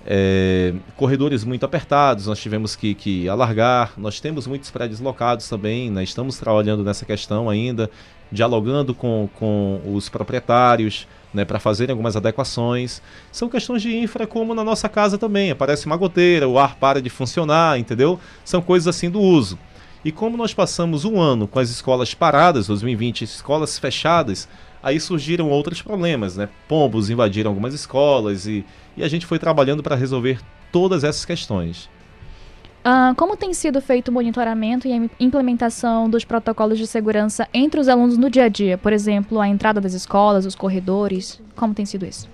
é, corredores muito apertados, nós tivemos que, que, alargar, nós temos muitos prédios locados também, né? estamos trabalhando nessa questão ainda, dialogando com, com os proprietários né, para fazerem algumas adequações. São questões de infra, como na nossa casa também, aparece uma goteira, o ar para de funcionar, entendeu? São coisas assim do uso. E como nós passamos um ano com as escolas paradas, 2020, escolas fechadas, aí surgiram outros problemas, né? Pombos invadiram algumas escolas e, e a gente foi trabalhando para resolver todas essas questões. Uh, como tem sido feito o monitoramento e a implementação dos protocolos de segurança entre os alunos no dia a dia? Por exemplo, a entrada das escolas, os corredores. Como tem sido isso?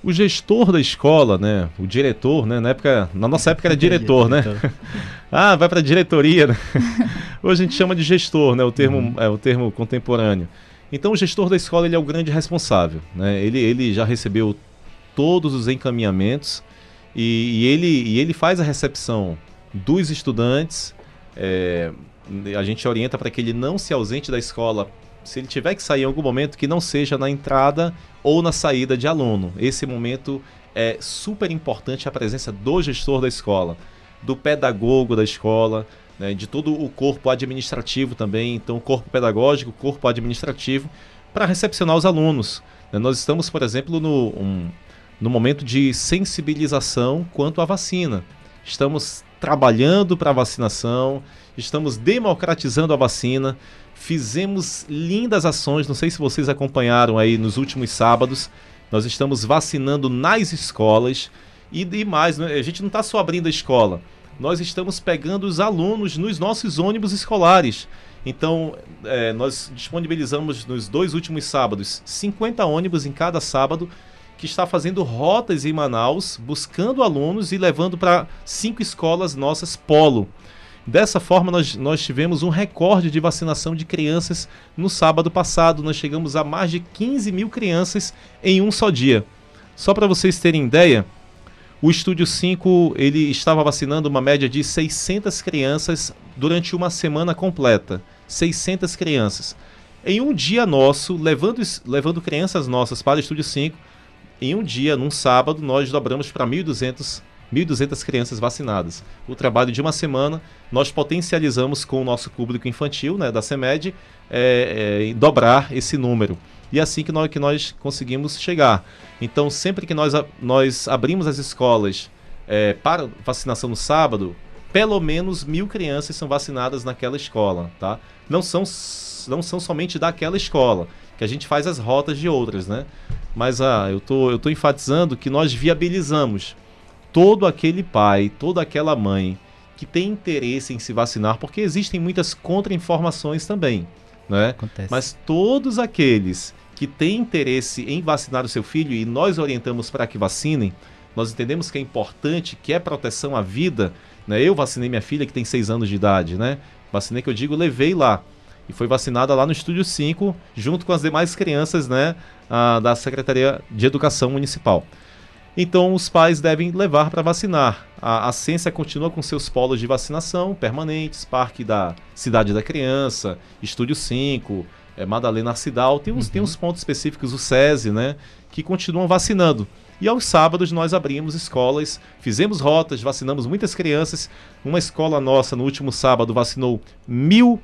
O gestor da escola, né, o diretor, né, na época, na nossa época era diretor, né? ah, vai para diretoria. Né? Hoje a gente chama de gestor, né, o termo uhum. é o termo contemporâneo. Então o gestor da escola ele é o grande responsável. Né? Ele, ele já recebeu todos os encaminhamentos e, e ele, e ele faz a recepção dos estudantes. É, a gente orienta para que ele não se ausente da escola. Se ele tiver que sair em algum momento, que não seja na entrada ou na saída de aluno. Esse momento é super importante a presença do gestor da escola, do pedagogo da escola, né, de todo o corpo administrativo também, então o corpo pedagógico, o corpo administrativo, para recepcionar os alunos. Né, nós estamos, por exemplo, no, um, no momento de sensibilização quanto à vacina. Estamos trabalhando para a vacinação, estamos democratizando a vacina, fizemos lindas ações, não sei se vocês acompanharam aí nos últimos sábados, nós estamos vacinando nas escolas e, e mais, né, a gente não está só abrindo a escola, nós estamos pegando os alunos nos nossos ônibus escolares. Então, é, nós disponibilizamos nos dois últimos sábados 50 ônibus em cada sábado que está fazendo rotas em Manaus, buscando alunos e levando para cinco escolas nossas polo. Dessa forma, nós, nós tivemos um recorde de vacinação de crianças no sábado passado. Nós chegamos a mais de 15 mil crianças em um só dia. Só para vocês terem ideia, o Estúdio 5 ele estava vacinando uma média de 600 crianças durante uma semana completa. 600 crianças. Em um dia nosso, levando, levando crianças nossas para o Estúdio 5, em um dia, num sábado, nós dobramos para 1.200 1.200 crianças vacinadas. O trabalho de uma semana, nós potencializamos com o nosso público infantil, né, da CEMED, é, é, dobrar esse número. E é assim que nós, que nós conseguimos chegar. Então, sempre que nós, nós abrimos as escolas é, para vacinação no sábado, pelo menos mil crianças são vacinadas naquela escola, tá? Não são, não são somente daquela escola, que a gente faz as rotas de outras, né? Mas ah, eu tô, eu tô enfatizando que nós viabilizamos todo aquele pai, toda aquela mãe que tem interesse em se vacinar, porque existem muitas contra-informações também, né? Acontece. Mas todos aqueles que têm interesse em vacinar o seu filho e nós orientamos para que vacinem, nós entendemos que é importante, que é proteção à vida, né? Eu vacinei minha filha que tem 6 anos de idade, né? Vacinei que eu digo, levei lá. E foi vacinada lá no Estúdio 5, junto com as demais crianças, né? Ah, da Secretaria de Educação Municipal. Então, os pais devem levar para vacinar. A, a ciência continua com seus polos de vacinação permanentes, Parque da Cidade da Criança, Estúdio 5, é, Madalena Arcidal, tem uns, uhum. tem uns pontos específicos, o SESI, né, que continuam vacinando. E aos sábados nós abrimos escolas, fizemos rotas, vacinamos muitas crianças. Uma escola nossa, no último sábado, vacinou mil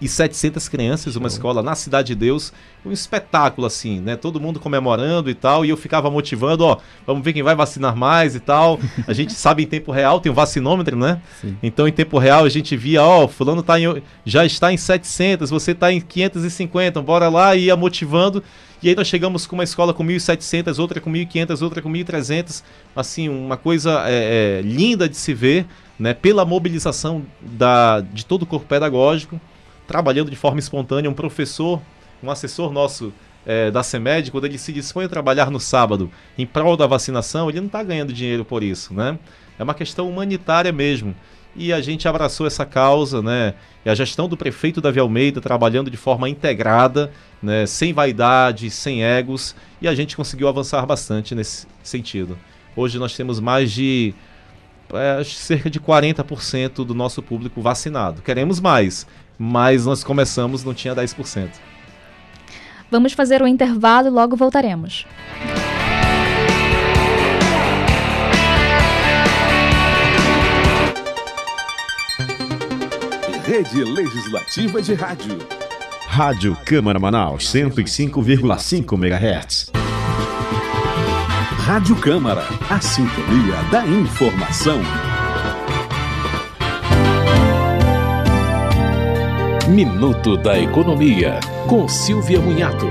e 700 crianças, uma escola na Cidade de Deus, um espetáculo assim, né? Todo mundo comemorando e tal, e eu ficava motivando, ó, vamos ver quem vai vacinar mais e tal. A gente sabe em tempo real, tem um vacinômetro, né? Sim. Então em tempo real a gente via, ó, fulano tá em, já está em 700, você está em 550, bora lá e ia motivando. E aí nós chegamos com uma escola com 1.700, outra com 1.500, outra com 1.300, assim, uma coisa é, é, linda de se ver, né? Pela mobilização da, de todo o corpo pedagógico trabalhando de forma espontânea. Um professor, um assessor nosso é, da CEMED, quando ele se dispõe a trabalhar no sábado em prol da vacinação, ele não está ganhando dinheiro por isso, né? É uma questão humanitária mesmo. E a gente abraçou essa causa, né? E a gestão do prefeito Davi Almeida trabalhando de forma integrada, né? sem vaidade, sem egos, e a gente conseguiu avançar bastante nesse sentido. Hoje nós temos mais de é, cerca de 40% do nosso público vacinado. Queremos mais, mas nós começamos, não tinha 10%. Vamos fazer um intervalo e logo voltaremos. Rede Legislativa de Rádio. Rádio Câmara Manaus, 105,5 MHz. Rádio Câmara, a sintonia da informação. Minuto da Economia, com Silvia Munhato.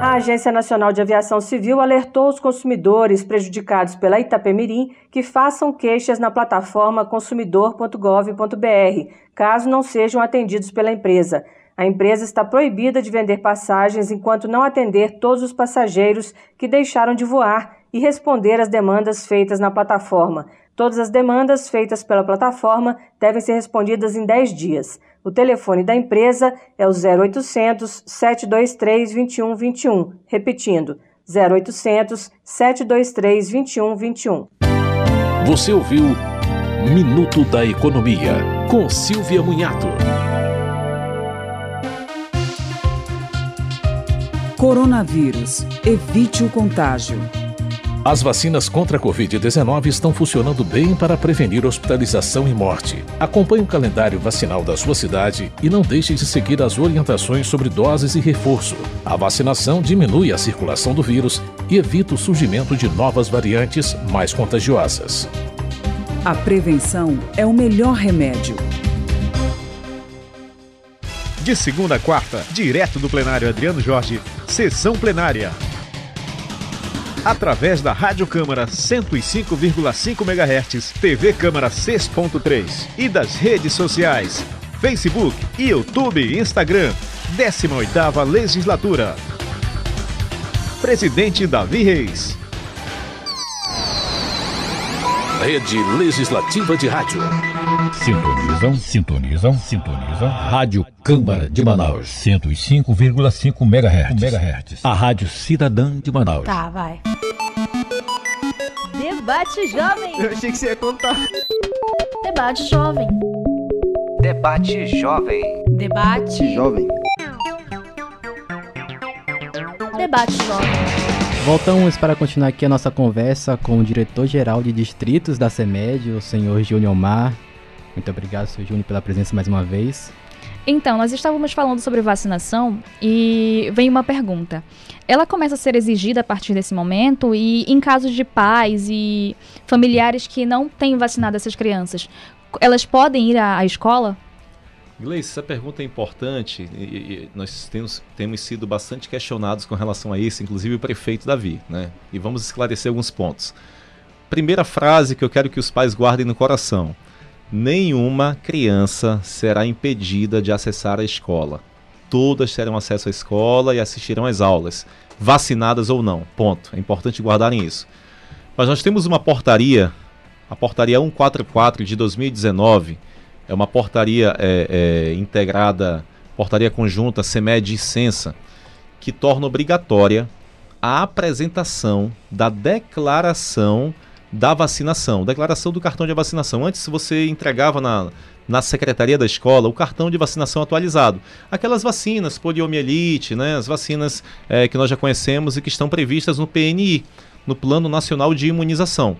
A Agência Nacional de Aviação Civil alertou os consumidores prejudicados pela Itapemirim que façam queixas na plataforma consumidor.gov.br, caso não sejam atendidos pela empresa. A empresa está proibida de vender passagens enquanto não atender todos os passageiros que deixaram de voar e responder às demandas feitas na plataforma. Todas as demandas feitas pela plataforma devem ser respondidas em 10 dias. O telefone da empresa é o 0800 723 2121. Repetindo, 0800 723 2121. Você ouviu Minuto da Economia, com Silvia Munhato. Coronavírus. Evite o contágio. As vacinas contra a Covid-19 estão funcionando bem para prevenir hospitalização e morte. Acompanhe o calendário vacinal da sua cidade e não deixe de seguir as orientações sobre doses e reforço. A vacinação diminui a circulação do vírus e evita o surgimento de novas variantes mais contagiosas. A prevenção é o melhor remédio. De segunda a quarta, direto do plenário Adriano Jorge, sessão plenária através da Rádio Câmara 105,5 MHz, TV Câmara 6.3 e das redes sociais Facebook, YouTube e Instagram. 18ª Legislatura. Presidente Davi Reis. Rede Legislativa de Rádio. Sintonizam, sintonizam, sintonizam. Rádio Câmara de Manaus. 105,5 MHz. MHz. A Rádio Cidadã de Manaus. Tá, vai. Debate Jovem. Eu achei que você ia contar. Debate Jovem. Debate Jovem. Debate. Jovem. Debate Jovem. Voltamos para continuar aqui a nossa conversa com o diretor-geral de distritos da CEMED, o senhor Júnior Mar. Muito obrigado, senhor Júnior, pela presença mais uma vez. Então, nós estávamos falando sobre vacinação e vem uma pergunta. Ela começa a ser exigida a partir desse momento e em casos de pais e familiares que não têm vacinado essas crianças, elas podem ir à, à escola? Gleice, essa pergunta é importante e, e nós temos, temos sido bastante questionados com relação a isso, inclusive o prefeito Davi, né? E vamos esclarecer alguns pontos. Primeira frase que eu quero que os pais guardem no coração: nenhuma criança será impedida de acessar a escola. Todas terão acesso à escola e assistirão às aulas, vacinadas ou não. Ponto. É importante guardarem isso. Mas nós temos uma portaria, a portaria 144 de 2019 é uma portaria é, é, integrada, portaria conjunta CEMED e Censa, que torna obrigatória a apresentação da declaração da vacinação, declaração do cartão de vacinação. Antes você entregava na, na secretaria da escola o cartão de vacinação atualizado. Aquelas vacinas, poliomielite, né, as vacinas é, que nós já conhecemos e que estão previstas no PNI, no Plano Nacional de Imunização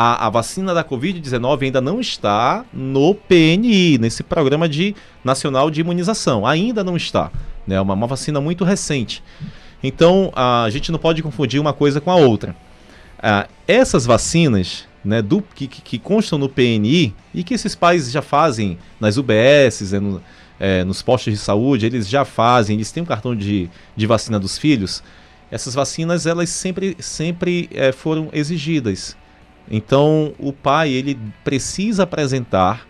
a, a vacina da Covid-19 ainda não está no PNI, nesse Programa de, Nacional de Imunização. Ainda não está. É né? uma, uma vacina muito recente. Então, a gente não pode confundir uma coisa com a outra. Ah, essas vacinas né, do, que, que, constam no PNI e que esses pais já fazem nas UBSs, é, no, é, nos postos de saúde, eles já fazem, eles têm um cartão de, de vacina dos filhos. Essas vacinas, elas sempre, sempre é, foram exigidas. Então, o pai ele precisa apresentar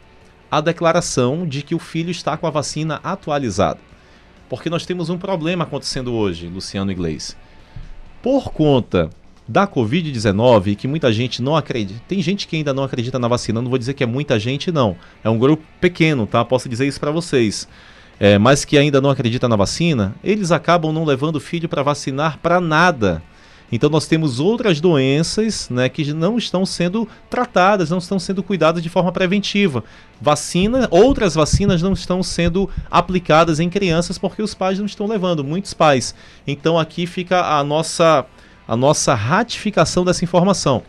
a declaração de que o filho está com a vacina atualizada. Porque nós temos um problema acontecendo hoje, Luciano Inglês. Por conta da Covid-19, que muita gente não acredita. Tem gente que ainda não acredita na vacina, não vou dizer que é muita gente, não. É um grupo pequeno, tá? Posso dizer isso para vocês. É, mas que ainda não acredita na vacina, eles acabam não levando o filho para vacinar para nada. Então nós temos outras doenças né, que não estão sendo tratadas, não estão sendo cuidadas de forma preventiva. Vacina, outras vacinas não estão sendo aplicadas em crianças porque os pais não estão levando, muitos pais. Então aqui fica a nossa, a nossa ratificação dessa informação.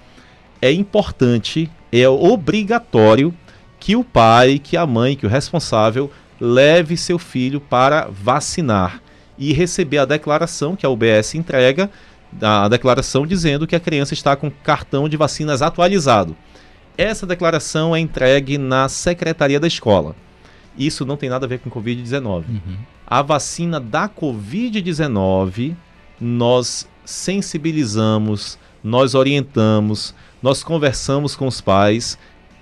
É importante, é obrigatório que o pai, que a mãe, que o responsável leve seu filho para vacinar e receber a declaração que a UBS entrega a declaração dizendo que a criança está com cartão de vacinas atualizado. Essa declaração é entregue na secretaria da escola. Isso não tem nada a ver com Covid-19. Uhum. A vacina da Covid-19, nós sensibilizamos, nós orientamos, nós conversamos com os pais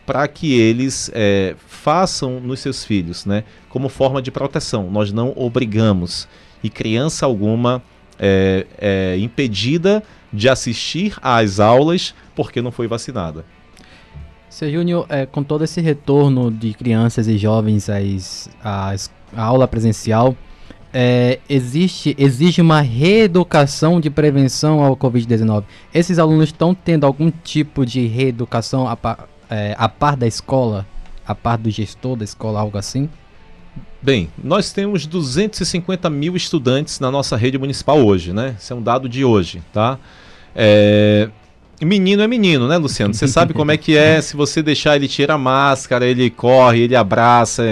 para que eles é, façam nos seus filhos, né, como forma de proteção. Nós não obrigamos e criança alguma é, é, impedida de assistir às aulas porque não foi vacinada. Seu Júnior, é, com todo esse retorno de crianças e jovens às, às, à aula presencial, é, existe, exige uma reeducação de prevenção ao Covid-19. Esses alunos estão tendo algum tipo de reeducação a é, a par da escola, a par do gestor da escola, algo assim? Bem, nós temos 250 mil estudantes na nossa rede municipal hoje, né? Esse é um dado de hoje, tá? É... Menino é menino, né, Luciano? Você sabe como é que é, se você deixar ele tira a máscara, ele corre, ele abraça.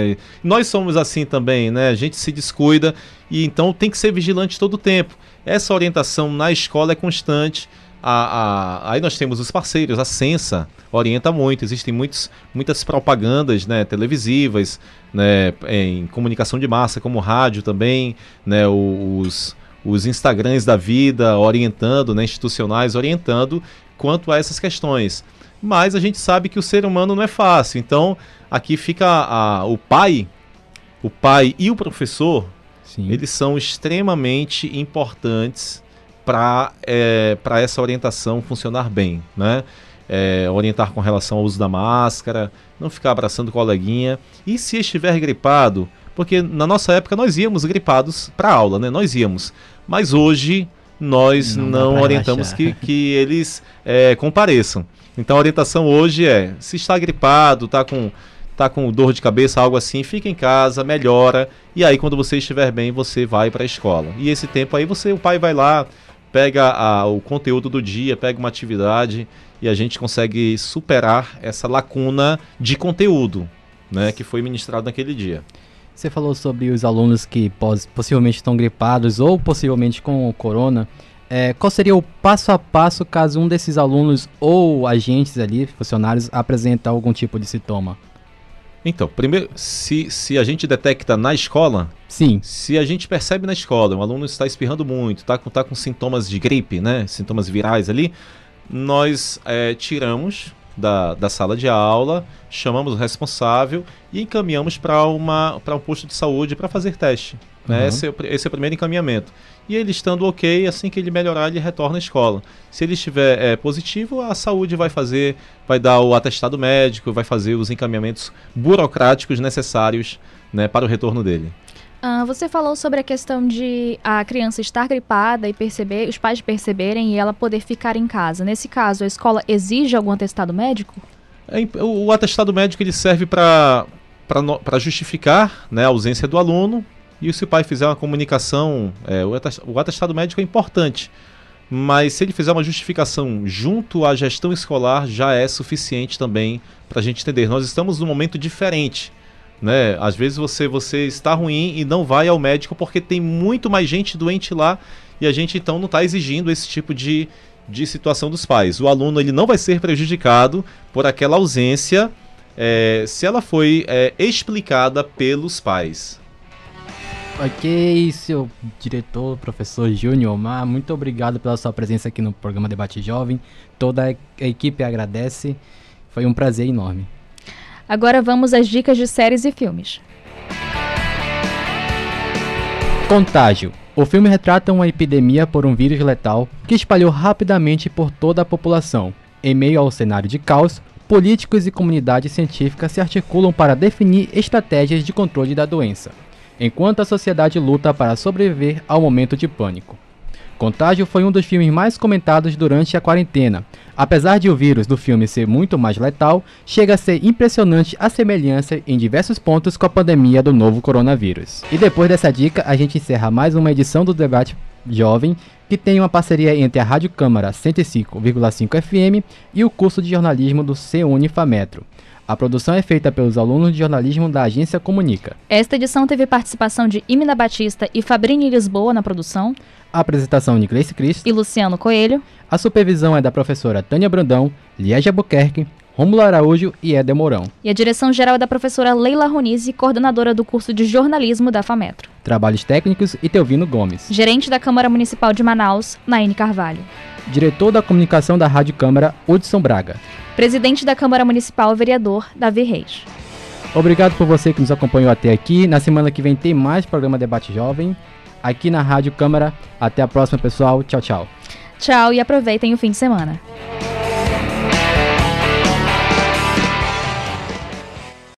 Nós somos assim também, né? A gente se descuida e então tem que ser vigilante todo o tempo. Essa orientação na escola é constante. A, a, aí nós temos os parceiros, a Sensa orienta muito, existem muitos, muitas propagandas né, televisivas, né, em comunicação de massa, como rádio também, né, os, os Instagrams da vida orientando, né, institucionais orientando quanto a essas questões. Mas a gente sabe que o ser humano não é fácil, então aqui fica a, o pai, o pai e o professor, Sim. eles são extremamente importantes para é, essa orientação funcionar bem, né? é, orientar com relação ao uso da máscara, não ficar abraçando coleguinha. E se estiver gripado, porque na nossa época nós íamos gripados para aula, né? Nós íamos. Mas hoje nós Não não, orientamos que, que eles é, compareçam. Então a orientação hoje é: se está gripado, está com, tá com dor de cabeça, algo assim, fica em casa, melhora. E aí, quando você estiver bem, você vai para a escola. E esse tempo aí, você, o pai vai lá, pega a- o conteúdo do dia, pega uma atividade e a gente consegue superar essa lacuna de conteúdo né, que foi ministrado naquele dia. Você falou sobre os alunos que pos- possivelmente estão gripados ou possivelmente com corona. É, qual seria o passo a passo caso um desses alunos ou agentes ali, funcionários, apresenta algum tipo de sintoma? Então, primeiro, se, se a gente detecta na escola, Sim. se a gente percebe na escola, um aluno está espirrando muito, está com, tá com sintomas de gripe, né, sintomas virais ali, nós eh, tiramos da, da sala de aula, chamamos o responsável e encaminhamos para um posto de saúde para fazer teste. Né? Uhum. Esse, é o, esse é o primeiro encaminhamento. E ele estando ok, assim que ele melhorar, ele retorna à escola. Se ele estiver eh, positivo, a saúde vai fazer, vai dar o atestado médico, vai fazer os encaminhamentos burocráticos necessários né, para o retorno dele. Ah, você falou sobre a questão de a criança estar gripada e perceber, os pais perceberem e ela poder ficar em casa. Nesse caso, a escola exige algum atestado médico? É o, o atestado médico ele serve para justificar né, a ausência do aluno e se o pai fizer uma comunicação, é, o atestado médico é importante, mas se ele fizer uma justificação junto à gestão escolar já é suficiente também para a gente entender. Nós estamos num momento diferente. Né? Às vezes você, você está ruim e não vai ao médico porque tem muito mais gente doente lá e a gente então não está exigindo esse tipo de, de situação dos pais. O aluno ele não vai ser prejudicado por aquela ausência é, se ela foi é, explicada pelos pais. Ok, seu diretor, professor Júnior Omar, muito obrigado pela sua presença aqui no programa Debate Jovem. Toda a a equipe agradece. Foi um prazer enorme. Agora vamos às dicas de séries e filmes. Contágio. O filme retrata uma epidemia por um vírus letal que espalhou rapidamente por toda a população. Em meio ao cenário de caos, políticos e comunidade científica se articulam para definir estratégias de controle da doença, enquanto a sociedade luta para sobreviver ao momento de pânico. Contágio foi um dos filmes mais comentados durante a quarentena. Apesar de o vírus do filme ser muito mais letal, chega a ser impressionante a semelhança em diversos pontos com a pandemia do novo coronavírus. E depois dessa dica, a gente encerra mais uma edição do Debate Jovem, que tem uma parceria entre a Rádio Câmara 105,5 FM e o curso de jornalismo do CUnifametro. A produção é feita pelos alunos de jornalismo da agência Comunica. Esta edição teve participação de Imina Batista e Fabrini Lisboa na produção A apresentação de Gleice Cristo e Luciano Coelho. A supervisão é da professora Tânia Brandão, Liege Albuquerque, Rômulo Araújo e Éder Mourão. E a direção geral é da professora Leila Ronise, coordenadora do curso de jornalismo da FAMetro. Trabalhos técnicos e Teovino Gomes. Gerente da Câmara Municipal de Manaus, Naine Carvalho. Diretor da comunicação da Rádio Câmara, Hudson Braga. Presidente da Câmara Municipal, vereador Davi Reis. Obrigado por você que nos acompanhou até aqui. Na semana que vem tem mais programa Debate Jovem aqui na Rádio Câmara. Até a próxima, pessoal. Tchau, tchau. Tchau e aproveitem o fim de semana.